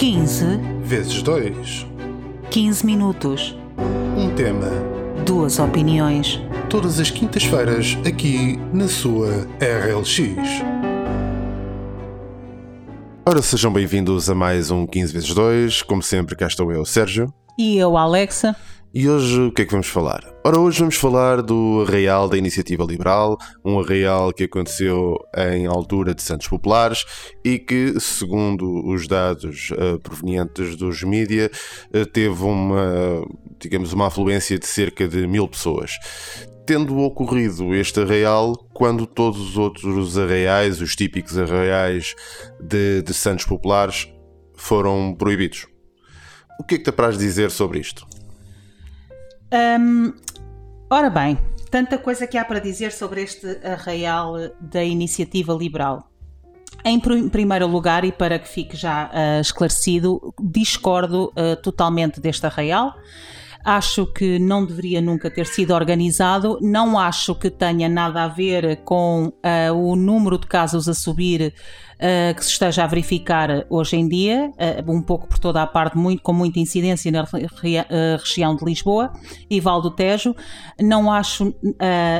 15 vezes 2. 15 minutos. Um tema. Duas opiniões. Todas as quintas-feiras, aqui na sua RLX. Ora, sejam bem-vindos a mais um 15 vezes 2. Como sempre, cá estou eu, Sérgio. E eu, Alexa. E hoje o que é que vamos falar? Ora, hoje vamos falar do arraial da Iniciativa Liberal, um arraial que aconteceu em altura de Santos Populares e que, segundo os dados uh, provenientes dos mídia, uh, teve uma, digamos, uma afluência de cerca de mil pessoas. Tendo ocorrido este arraial quando todos os outros arraiais, os típicos arraiais de, de Santos Populares, foram proibidos. O que é que te apraz dizer sobre isto? Ora bem, tanta coisa que há para dizer sobre este arraial da iniciativa liberal. Em primeiro lugar, e para que fique já uh, esclarecido, discordo uh, totalmente deste arraial. Acho que não deveria nunca ter sido organizado. Não acho que tenha nada a ver com uh, o número de casos a subir uh, que se esteja a verificar hoje em dia, uh, um pouco por toda a parte, muito, com muita incidência na região de Lisboa e Val do Tejo. Não acho,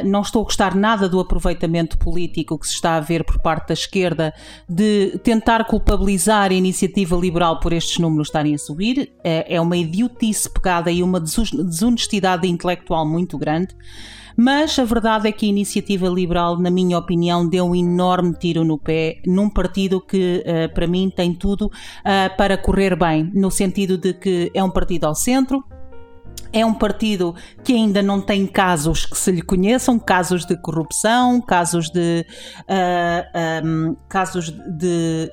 não estou a gostar nada do aproveitamento político que se está a ver por parte da esquerda de tentar culpabilizar a iniciativa liberal por estes números estarem a subir. É uma idiotice pegada e uma desonestidade intelectual muito grande. Mas a verdade é que a iniciativa liberal, na minha opinião, deu um enorme tiro no pé num partido que, uh, para mim, tem tudo uh, para correr bem, no sentido de que é um partido ao centro, é um partido que ainda não tem casos que se lhe conheçam, casos de corrupção, casos de uh, eh, um, casos de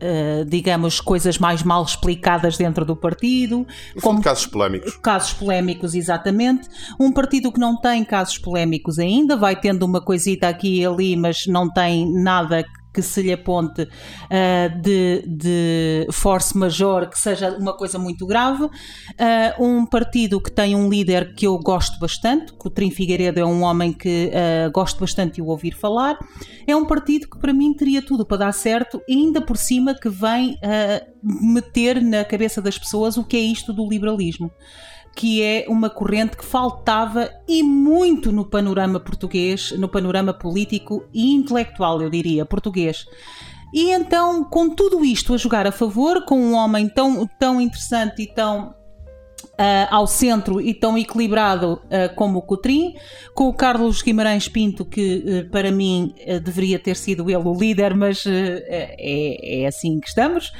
Uh, digamos, coisas mais mal explicadas dentro do partido. como casos polémicos. Casos polémicos, exatamente. Um partido que não tem casos polémicos ainda, vai tendo uma coisita aqui e ali, mas não tem nada que se lhe aponte uh, de, de force major que seja uma coisa muito grave. Uh, um partido que tem um líder que eu gosto bastante, que o Trim Figueiredo é um homem que uh, gosto bastante de o ouvir falar. É um partido que para mim teria tudo para dar certo e ainda por cima que vem meter na cabeça das pessoas o que é isto do liberalismo que é uma corrente que faltava e muito no panorama português, no panorama político e intelectual, eu diria, português. E então, com tudo isto a jogar a favor, com um homem tão, tão interessante e tão Uh, ao centro e tão equilibrado uh, como o Cotrim, com o Carlos Guimarães Pinto, que uh, para mim deveria ter sido ele o líder, mas é, é, assim que estamos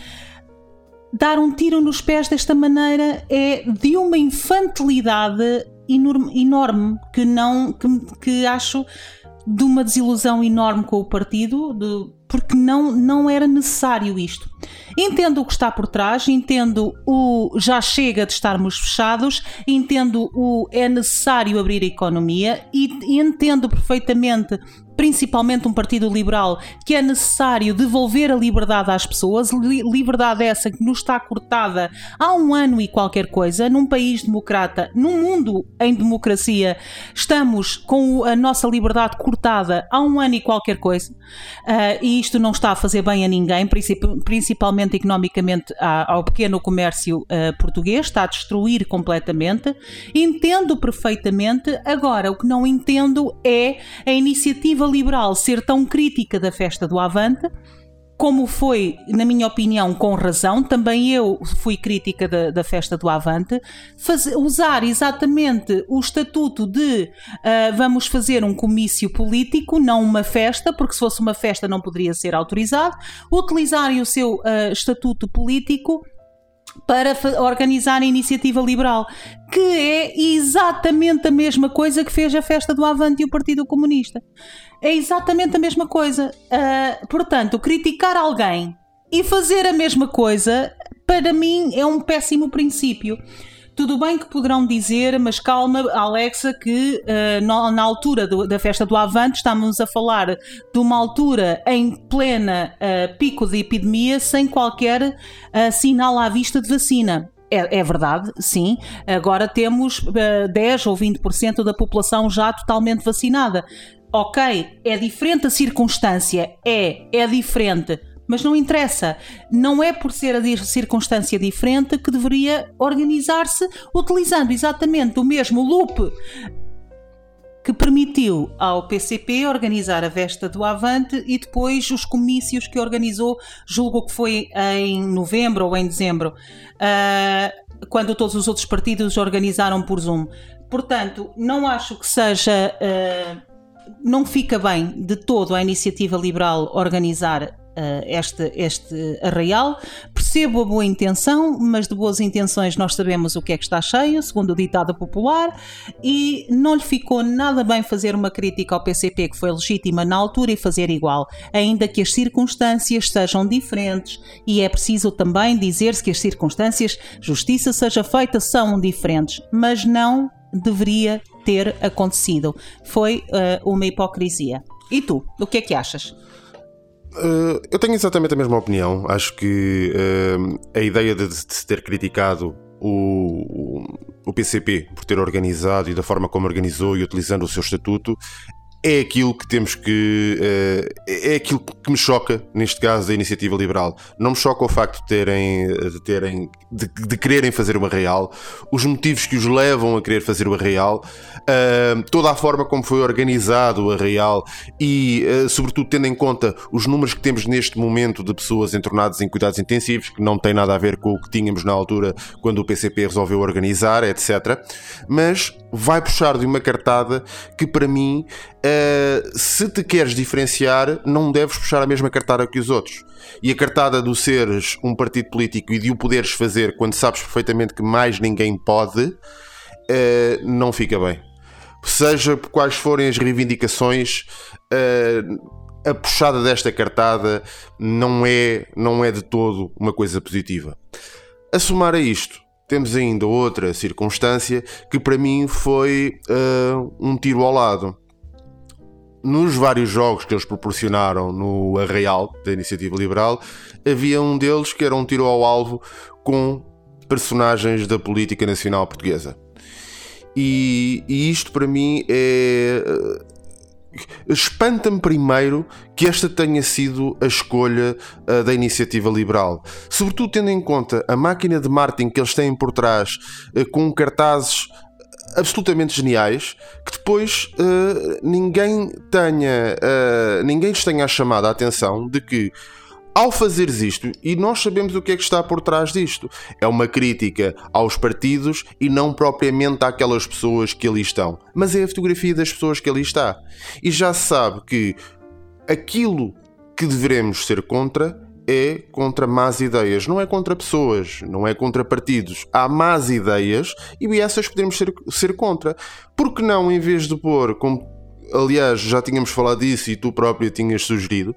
dar um tiro nos pés desta maneira é de uma infantilidade enorme, que não que, que acho de uma desilusão enorme com o partido, de, porque não, não era necessário isto. Entendo o que está por trás, entendo o já chega de estarmos fechados, entendo o é necessário abrir a economia e entendo perfeitamente principalmente um partido liberal, que é necessário devolver a liberdade às pessoas, liberdade essa que nos está cortada há um ano e qualquer coisa, num país democrata, num mundo em democracia, estamos com a nossa liberdade cortada há um ano e qualquer coisa, uh, e isto não está a fazer bem a ninguém, principalmente economicamente ao pequeno comércio uh, português, está a destruir completamente. Entendo perfeitamente, agora o que não entendo é a iniciativa liberal ser tão crítica da festa do Avante, como foi, na minha opinião, com razão, também eu fui crítica da, da festa do Avante, fazer, usar exatamente o estatuto de uh, vamos fazer um comício político, não uma festa, porque se fosse uma festa não poderia ser autorizado, utilizarem o seu uh, estatuto político para organizar a iniciativa liberal, que é exatamente a mesma coisa que fez a festa do Avante e o Partido Comunista. É exatamente a mesma coisa. Uh, portanto, criticar alguém e fazer a mesma coisa, para mim, é um péssimo princípio. Tudo bem que poderão dizer, mas calma, Alexa, que uh, na, na, altura do, da festa do Avante estamos a falar de uma altura em plena uh, pico de epidemia sem qualquer uh, sinal à vista de vacina. É, é, verdade, sim. Agora temos uh, 10 ou 20% da população já totalmente vacinada. Ok, é diferente a circunstância, é, é diferente Mas não interessa. Não é por ser a circunstância diferente que deveria organizar-se utilizando exatamente o mesmo loop que permitiu ao PCP organizar a Vesta do Avante e depois os comícios que organizou, julgo que foi em novembro ou em dezembro, uh, quando todos os outros partidos organizaram por Zoom. Portanto, não acho que seja. Uh, não fica bem de todo a iniciativa liberal organizar uh, este, este arraial. Percebo a boa intenção, mas de boas intenções nós sabemos o que é que está cheio, segundo o ditado popular, e não lhe ficou nada bem fazer uma crítica ao PCP que foi legítima na altura e fazer igual, ainda que as circunstâncias sejam diferentes, e é preciso também dizer-se que as circunstâncias, justiça seja feita, são diferentes, mas não deveria ter acontecido. Foi uh, uma hipocrisia. E tu, o que é que achas? Uh, eu tenho exatamente a mesma opinião. Acho que uh, a ideia de, se ter criticado o, o, PCP por ter organizado e da forma como organizou e utilizando o seu estatuto é aquilo que temos que. Eh, é aquilo que me choca, neste caso, da iniciativa liberal. Não me choca o facto de terem. de, terem, de, de quererem fazer uma real, os motivos que os levam a querer fazer o real, uh, toda a forma como foi organizado o real e, uh, sobretudo, tendo em conta os números que temos neste momento de pessoas entornadas em cuidados intensivos, que não tem nada a ver com o que tínhamos na altura quando o PCP resolveu organizar, etc. Mas vai puxar de uma cartada que, para mim, uh, se te queres diferenciar, não deves puxar a mesma cartada que os outros. E a cartada do seres um partido político e de o poderes fazer quando sabes perfeitamente que mais ninguém pode, uh, não fica bem. Seja por quais forem as reivindicações, uh, a puxada desta cartada não é, não é de todo uma coisa positiva. A somar a isto, temos ainda outra circunstância que para mim foi uh, um tiro ao lado nos vários jogos que eles proporcionaram no Arraial da Iniciativa Liberal, havia um deles que era um tiro ao alvo com personagens da política nacional portuguesa. E, e isto para mim é. Espanta-me primeiro que esta tenha sido a escolha uh, da iniciativa liberal, sobretudo tendo em conta a máquina de marketing que eles têm por trás, uh, com cartazes absolutamente geniais que depois uh, ninguém tenha ninguém lhes tenha chamado a atenção de que ao fazeres isto, e nós sabemos o que é que está por trás disto, é uma crítica aos partidos e não propriamente àquelas pessoas que ali estão, mas é a fotografia das pessoas que ali está. E já se sabe que aquilo que devemos ser contra é contra más ideias, não é contra pessoas, não é contra partidos. Há más ideias e essas podemos ser, ser contra. Por que não, em vez de pôr, como aliás já tínhamos falado disso e tu próprio tinhas sugerido,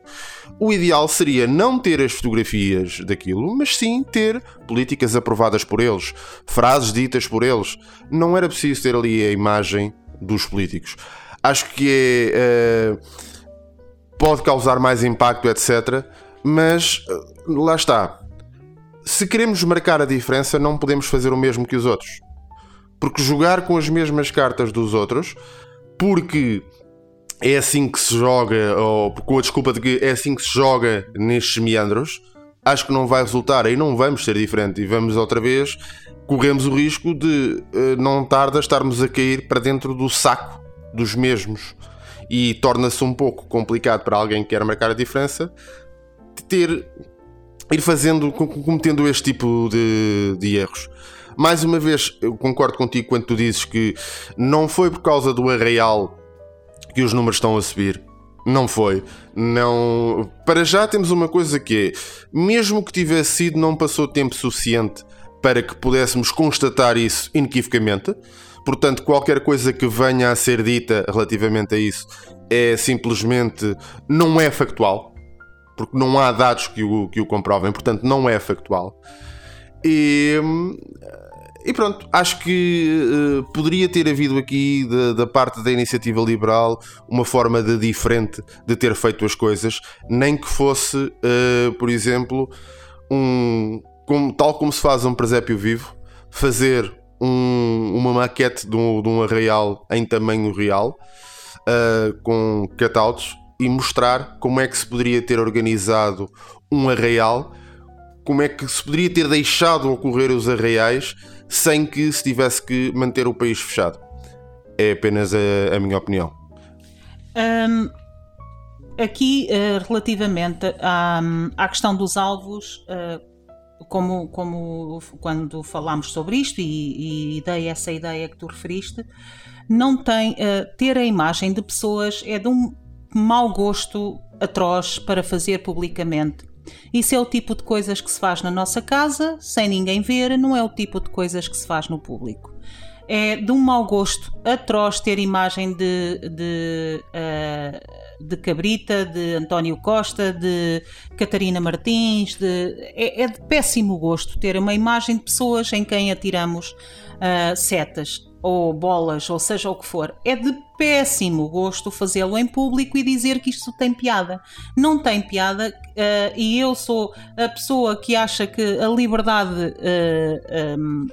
o ideal seria não ter as fotografias daquilo, mas sim ter políticas aprovadas por eles, frases ditas por eles. Não era preciso ter ali a imagem dos políticos. Acho que é. Uh, pode causar mais impacto, etc mas eh, lá está. Se queremos marcar a diferença, não podemos fazer o mesmo que os outros. Porque jogar com as mesmas cartas dos outros, porque é assim que se joga, ou com a desculpa de que é assim que se joga nestes meandros, acho que não vai resultar. Aí não vamos ser diferente e vamos outra vez, corremos o risco de eh, não tarda estarmos a cair para dentro do saco dos mesmos. E torna-se um pouco complicado para alguém que quer marcar a diferença ter ir fazendo, cometendo este tipo de, de erros. Mais uma vez, eu concordo contigo quando tu dizes que não foi por causa do arraial que os números estão a subir. Não foi. Não. Para já temos uma coisa que é, mesmo que tivesse sido, não passou tempo suficiente para que pudéssemos constatar isso inequivocamente. Portanto, qualquer coisa que venha a ser dita relativamente a isso é simplesmente não é factual porque não há dados que o, que o comprovem, portanto não é factual. E, e pronto, acho que uh, poderia ter havido aqui da, da, parte da iniciativa liberal uma forma de diferente de ter feito as coisas, nem que fosse, uh, por exemplo, um, como, tal como se faz um presépio vivo, fazer um, uma maquete de um, de um arraial em tamanho real, uh, com catautos e mostrar como é que se poderia ter organizado um arraial, como é que se poderia ter deixado ocorrer os arraiais sem que se tivesse que manter o país fechado. É apenas a, a minha opinião. Um, aqui, uh, relativamente à, à, questão dos alvos, uh, como, como quando falámos sobre isto e, e, dei essa ideia que tu referiste, não tem uh, ter a imagem de pessoas é de um mau gosto atroz para fazer publicamente. Isso é o tipo de coisas que se faz na nossa casa, sem ninguém ver, não é o tipo de coisas que se faz no público. É de um mau gosto atroz ter imagem de, de, uh, de Cabrita, de António Costa, de Catarina Martins. De, é, é, de péssimo gosto ter uma imagem de pessoas em quem atiramos uh, setas ou bolas, ou seja o que for, é de péssimo gosto fazê-lo em público e dizer que isto tem piada. Não tem piada uh, e eu sou a pessoa que acha que a liberdade uh, eh, um,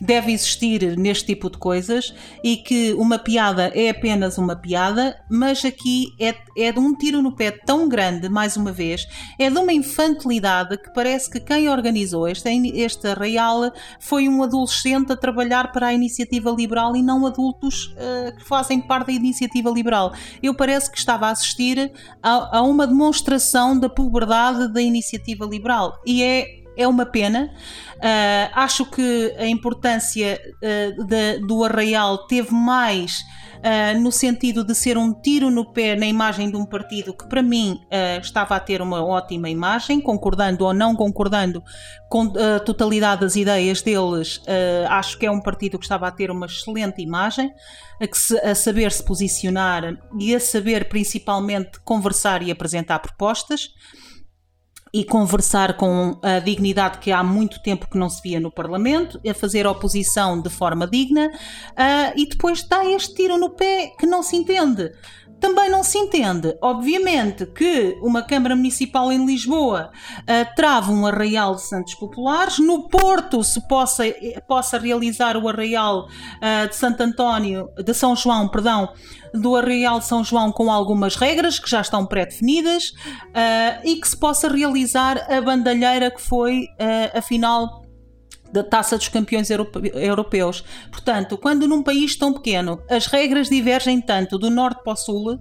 deve existir neste tipo de coisas e que uma piada é apenas uma piada, mas aqui é, é de um tiro no pé tão grande, mais uma vez, é de uma infantilidade que parece que quem organizou este, este arraial foi um adolescente a trabalhar para a iniciativa liberal e não adultos uh, que fazem parte da iniciativa liberal. Eu parece que estava a assistir a, a uma demonstração da puberdade da iniciativa liberal e é é uma pena. Uh, acho que a importância uh, de, do Arraial teve mais uh, no sentido de ser um tiro no pé na imagem de um partido que, para mim, estava a ter uma ótima imagem, concordando ou não concordando com a totalidade das ideias deles. acho que é um partido que estava a ter uma excelente imagem, a, se, a saber se posicionar e a saber, principalmente, conversar e apresentar propostas e conversar com a dignidade que há muito tempo que não se via no Parlamento, a fazer oposição de forma digna uh, e depois dá este tiro no pé que não se entende. Também não se entende, obviamente, que uma Câmara Municipal em Lisboa uh, trava um arraial de Santos Populares, no Porto se possa, possa realizar o arraial uh, de Santo António, de São João, perdão, do Arraial de São João com algumas regras que já estão pré-definidas uh, e que se possa realizar a bandalheira que foi, afinal, da taça dos campeões europeus. Portanto, quando num país tão pequeno as regras divergem tanto do norte para o sul, uh,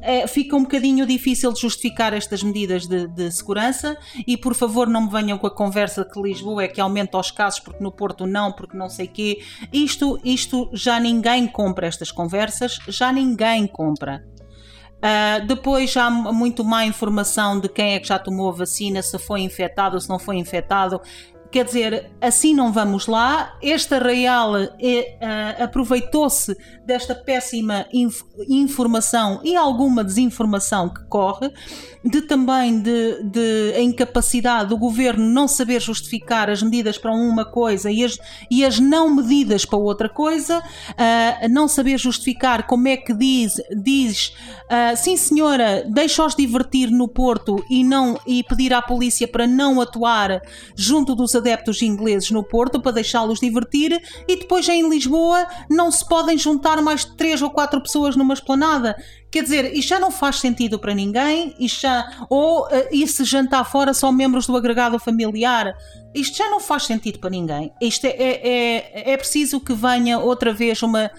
é, fica um bocadinho difícil justificar estas medidas de, de, segurança. E por favor, não me venham com a conversa que Lisboa é que aumenta os casos, porque no Porto não, porque não sei quê. Isto, isto já ninguém compra estas conversas, já ninguém compra. Uh, depois há muito má informação de quem é que já tomou a vacina, se foi infectado ou se não foi infectado. Quer dizer, assim não vamos lá. Este arraial é, uh, aproveitou-se desta péssima inf informação e alguma desinformação que corre, de também de, de a incapacidade do governo não saber justificar as medidas para uma coisa e as, e as não medidas para outra coisa, uh, não saber justificar como é que diz, diz uh, sim senhora, deixa-os divertir no Porto e, não, e pedir à polícia para não atuar junto dos adeptos ingleses no Porto para deixá-los divertir e depois em Lisboa não se podem juntar mais de três ou quatro pessoas numa esplanada. Quer dizer, isto já não faz sentido para ninguém, isto já, ou uh, e se jantar fora só membros do agregado familiar, isto já não faz sentido para ninguém. Isto é, é, é, é preciso que venha outra vez uma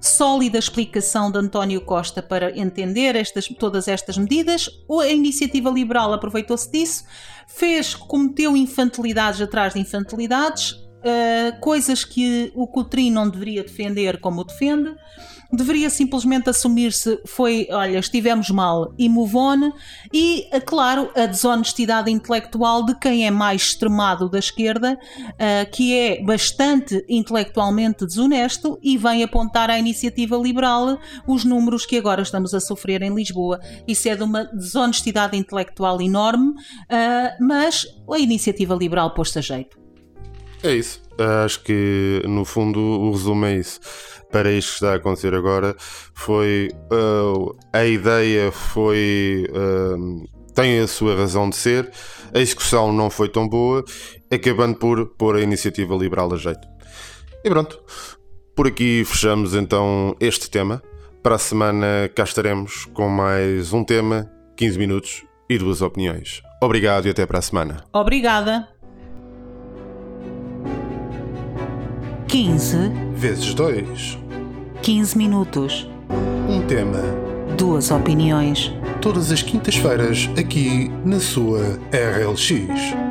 sólida explicação de António Costa para entender estas, todas estas medidas. A iniciativa liberal aproveitou-se disso, fez, cometeu infantilidades atrás de infantilidades, uh, coisas que o Coutrinho não deveria defender como defende deveria simplesmente assumir-se foi, olha, estivemos mal e move on, e, eh, claro, a desonestidade intelectual de quem é mais extremado da esquerda, uh, que é bastante intelectualmente desonesto e vem apontar à iniciativa liberal os números que agora estamos a sofrer em Lisboa. Isso é de uma desonestidade intelectual enorme, uh, mas a iniciativa liberal pôs-se a jeito. É isso. Acho que, no fundo, o resumo é isso para isto que está a acontecer agora foi uh, a ideia foi uh, tem a sua razão de ser a execução não foi tão boa acabando por pôr a iniciativa liberal a jeito e pronto por aqui fechamos então este tema Para a semana cá estaremos com mais um tema, 15 minutos e duas opiniões. Obrigado e até para a semana. Obrigada. 15 Vezes 2. 15 minutos. Um tema. Duas opiniões. Todas as quintas-feiras aqui na sua RLX.